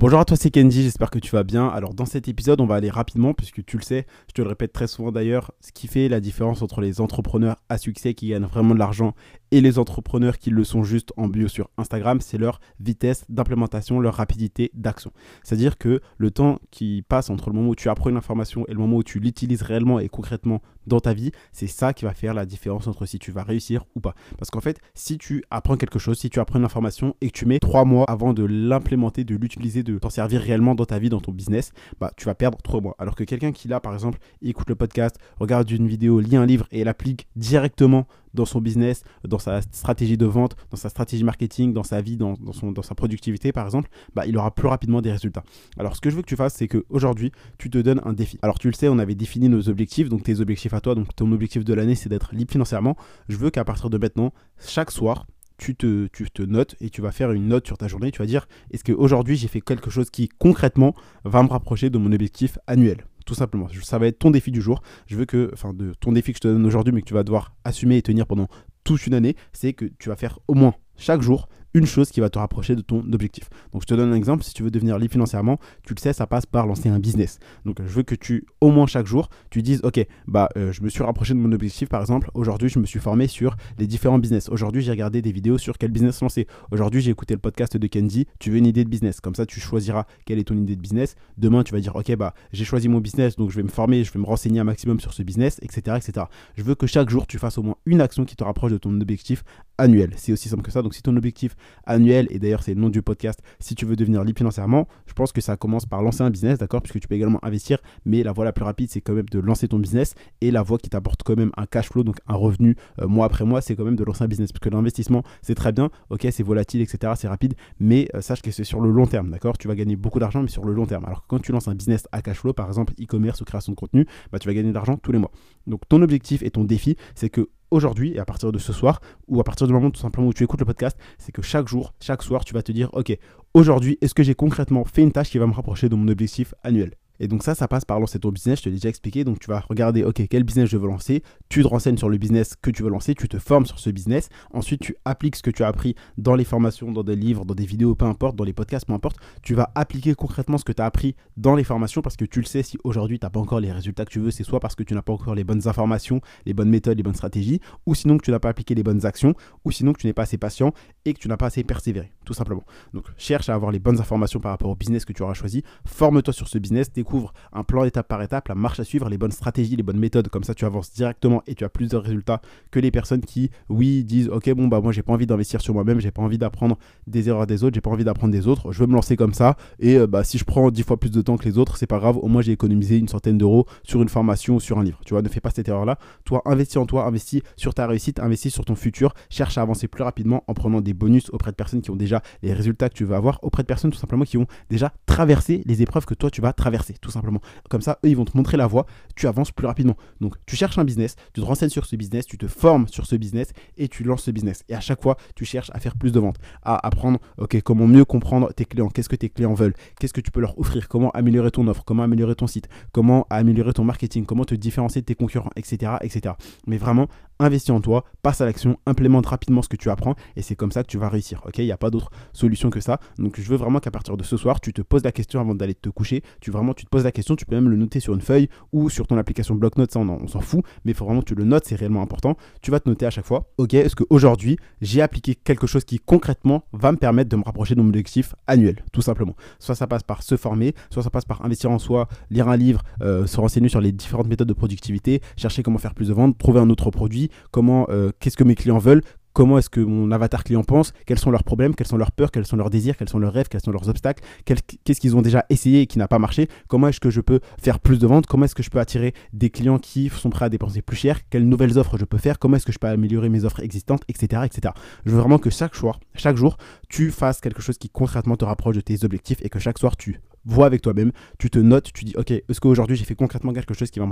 Bonjour à toi, c'est Kenji, j'espère que tu vas bien. Alors dans cet épisode, on va aller rapidement puisque tu le sais, je te le répète très souvent d'ailleurs, ce qui fait la différence entre les entrepreneurs à succès qui gagnent vraiment de l'argent et les entrepreneurs qui le sont juste en bio sur Instagram, c'est leur vitesse d'implémentation, leur rapidité d'action. C'est-à-dire que le temps qui passe entre le moment où tu apprends une information et le moment où tu l'utilises réellement et concrètement dans ta vie, c'est ça qui va faire la différence entre si tu vas réussir ou pas. Parce qu'en fait, si tu apprends quelque chose, si tu apprends une information et que tu mets trois mois avant de l'implémenter, de l'utiliser, de t'en servir réellement dans ta vie, dans ton business, bah tu vas perdre trois mois. Alors que quelqu'un qui là, par exemple, écoute le podcast, regarde une vidéo, lit un livre et l'applique directement dans son business, dans sa stratégie de vente, dans sa stratégie marketing, dans sa vie, dans, sa productivité par exemple, bah, il aura plus rapidement des résultats. Alors ce que je veux que tu fasses, c'est qu'aujourd'hui, tu te donnes un défi. Alors tu le sais, on avait défini nos objectifs, donc tes objectifs à toi, donc ton objectif de l'année, c'est d'être libre financièrement. Je veux qu'à partir de maintenant, chaque soir, tu te, tu te notes et tu vas faire une note sur ta journée. Tu vas dire, est-ce qu'aujourd'hui j'ai fait quelque chose qui concrètement va me rapprocher de mon objectif annuel? Tout simplement. Ça va être ton défi du jour. Je veux que, enfin, de ton défi que je te donne aujourd'hui, mais que tu vas devoir assumer et tenir pendant toute une année, c'est que tu vas faire au moins chaque jour une chose qui va te rapprocher de ton objectif. Donc je te donne un exemple, si tu veux devenir libre financièrement, tu le sais, ça passe par lancer un business. Donc je veux que tu, au moins chaque jour, tu dises, ok, bah euh, je me suis rapproché de mon objectif, par exemple, aujourd'hui je me suis formé sur les différents business. Aujourd'hui j'ai regardé des vidéos sur quel business lancer. Aujourd'hui j'ai écouté le podcast de Kenji, tu veux une idée de business. Comme ça tu choisiras quelle est ton idée de business. Demain tu vas dire, ok, bah j'ai choisi mon business, donc je vais me former, je vais me renseigner un maximum sur ce business, etc. etc. Je veux que chaque jour tu fasses au moins une action qui te rapproche de ton objectif annuel. C'est aussi simple que ça. Donc si ton objectif annuel, et d'ailleurs c'est le nom du podcast, si tu veux devenir libre financièrement, je pense que ça commence par lancer un business, d'accord Puisque tu peux également investir, mais la voie la plus rapide, c'est quand même de lancer ton business. Et la voie qui t'apporte quand même un cash flow, donc un revenu euh, mois après mois, c'est quand même de lancer un business. Parce que l'investissement, c'est très bien, ok, c'est volatile, etc., c'est rapide, mais euh, sache que c'est sur le long terme, d'accord Tu vas gagner beaucoup d'argent, mais sur le long terme. Alors que quand tu lances un business à cash flow, par exemple e-commerce ou création de contenu, bah, tu vas gagner de l'argent tous les mois. Donc ton objectif et ton défi, c'est que aujourd'hui et à partir de ce soir ou à partir du moment tout simplement où tu écoutes le podcast, c'est que chaque jour, chaque soir, tu vas te dire, ok, aujourd'hui, est-ce que j'ai concrètement fait une tâche qui va me rapprocher de mon objectif annuel? Et donc ça, ça passe par lancer ton business, je te l'ai déjà expliqué. Donc tu vas regarder, ok, quel business je veux lancer, tu te renseignes sur le business que tu veux lancer, tu te formes sur ce business, ensuite tu appliques ce que tu as appris dans les formations, dans des livres, dans des vidéos, peu importe, dans les podcasts, peu importe. Tu vas appliquer concrètement ce que tu as appris dans les formations parce que tu le sais, si aujourd'hui tu n'as pas encore les résultats que tu veux, c'est soit parce que tu n'as pas encore les bonnes informations, les bonnes méthodes, les bonnes stratégies, ou sinon que tu n'as pas appliqué les bonnes actions, ou sinon que tu n'es pas assez patient et que tu n'as pas assez persévéré, tout simplement. Donc cherche à avoir les bonnes informations par rapport au business que tu auras choisi, forme-toi sur ce business, découvre un plan étape par étape, la marche à suivre, les bonnes stratégies, les bonnes méthodes. Comme ça, tu avances directement et tu as plus de résultats que les personnes qui, oui, disent Ok, bon, bah moi, j'ai pas envie d'investir sur moi-même, j'ai pas envie d'apprendre des erreurs des autres, j'ai pas envie d'apprendre des autres, je veux me lancer comme ça. Et euh, bah, si je prends 10 fois plus de temps que les autres, c'est pas grave, au moins j'ai économisé une centaine d'euros sur une formation ou sur un livre. Tu vois, ne fais pas cette erreur-là. Toi, investis en toi, investis sur ta réussite, investis sur ton futur, cherche à avancer plus rapidement en prenant des bonus auprès de personnes qui ont déjà les résultats que tu veux avoir, auprès de personnes tout simplement qui ont déjà traversé les épreuves que toi tu vas traverser, tout simplement. Comme ça, eux, ils vont te montrer la voie, tu avances plus rapidement. Donc tu cherches un business, tu te renseignes sur ce business, tu te formes sur ce business et tu lances ce business. Et à chaque fois, tu cherches à faire plus de ventes, à apprendre ok comment mieux comprendre tes clients, qu'est-ce que tes clients veulent, qu'est-ce que tu peux leur offrir, comment améliorer ton offre, comment améliorer ton site, comment améliorer ton marketing, comment te différencier de tes concurrents, etc. etc. Mais vraiment, investis en toi, passe à l'action, implémente rapidement ce que tu apprends et c'est comme ça que tu vas réussir. Ok, il n'y a pas d'autre solution que ça. Donc je veux vraiment qu'à partir de ce soir, tu te poses la question avant d'aller te coucher. Tu vraiment, tu te poses la question. Tu peux même le noter sur une feuille ou sur ton application bloc-notes. Ça, on, s'en fout, mais il faut vraiment que tu le notes. C'est réellement important. Tu vas te noter à chaque fois. Ok, est-ce qu'aujourd'hui j'ai appliqué quelque chose qui concrètement va me permettre de me rapprocher de mon objectif annuel, tout simplement? Soit ça passe par se former, soit ça passe par investir en soi, lire un livre, euh, se renseigner sur les différentes méthodes de productivité, chercher comment faire plus de ventes, trouver un autre produit, comment, euh, qu'est-ce que mes clients veulent, comment est-ce que mon avatar client pense, quels sont leurs problèmes, quelles sont leurs peurs, quels sont leurs désirs, quels sont leurs rêves, quels sont leurs obstacles, qu'est-ce qu'ils ont déjà essayé et qui n'a pas marché, comment est-ce que je peux faire plus de ventes, comment est-ce que je peux attirer des clients qui sont prêts à dépenser plus cher, quelles nouvelles offres je peux faire, comment est-ce que je peux améliorer mes offres existantes, etc. etc. Je veux vraiment que chaque soir, chaque jour, tu fasses quelque chose qui concrètement te rapproche de tes objectifs et que chaque soir tu vois avec toi-même, tu te notes, tu dis ok, est-ce qu'aujourd'hui j'ai fait concrètement quelque chose qui va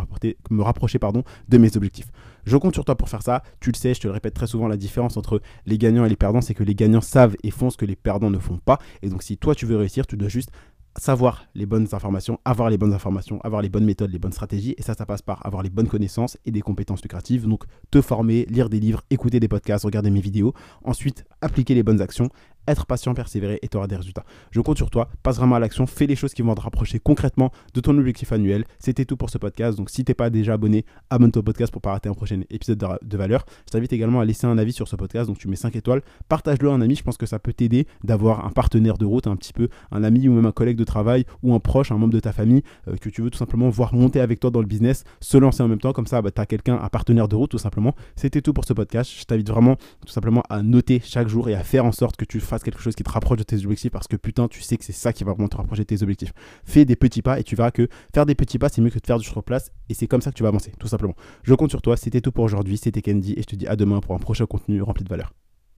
me rapprocher pardon, de mes objectifs? Je compte sur toi pour faire ça, tu le sais, je te le répète très souvent, la différence entre les gagnants et les perdants, c'est que les gagnants savent et font ce que les perdants ne font pas. Et donc si toi tu veux réussir, tu dois juste savoir les bonnes informations, avoir les bonnes informations, avoir les bonnes méthodes, les bonnes stratégies. Et ça, ça passe par avoir les bonnes connaissances et des compétences lucratives. Donc, te former, lire des livres, écouter des podcasts, regarder mes vidéos. Ensuite, appliquer les bonnes actions être patient, persévérer et tu auras des résultats. Je compte sur toi, passe vraiment à l'action, fais les choses qui vont te rapprocher concrètement de ton objectif annuel. C'était tout pour ce podcast. Donc si t'es pas déjà abonné, abonne-toi au podcast pour pas rater un prochain épisode de, valeur. Je t'invite également à laisser un avis sur ce podcast. Donc tu mets 5 étoiles, partage-le à un ami. Je pense que ça peut t'aider d'avoir un partenaire de route, un petit peu un ami ou même un collègue de travail ou un proche, un membre de ta famille euh, que tu veux tout simplement voir monter avec toi dans le business, se lancer en même temps. Comme ça, bah, tu as quelqu'un, un partenaire de route tout simplement. C'était tout pour ce podcast. Je t'invite vraiment tout simplement à noter chaque jour et à faire en sorte que tu fasses quelque chose qui te rapproche de tes objectifs parce que putain, tu sais que c'est ça qui va vraiment te rapprocher de tes objectifs. Fais des petits pas et tu verras que faire des petits pas, c'est mieux que de faire du sur place et c'est comme ça que tu vas avancer, tout simplement. Je compte sur toi. C'était tout pour aujourd'hui. C'était Candy et je te dis à demain pour un prochain contenu rempli de valeur.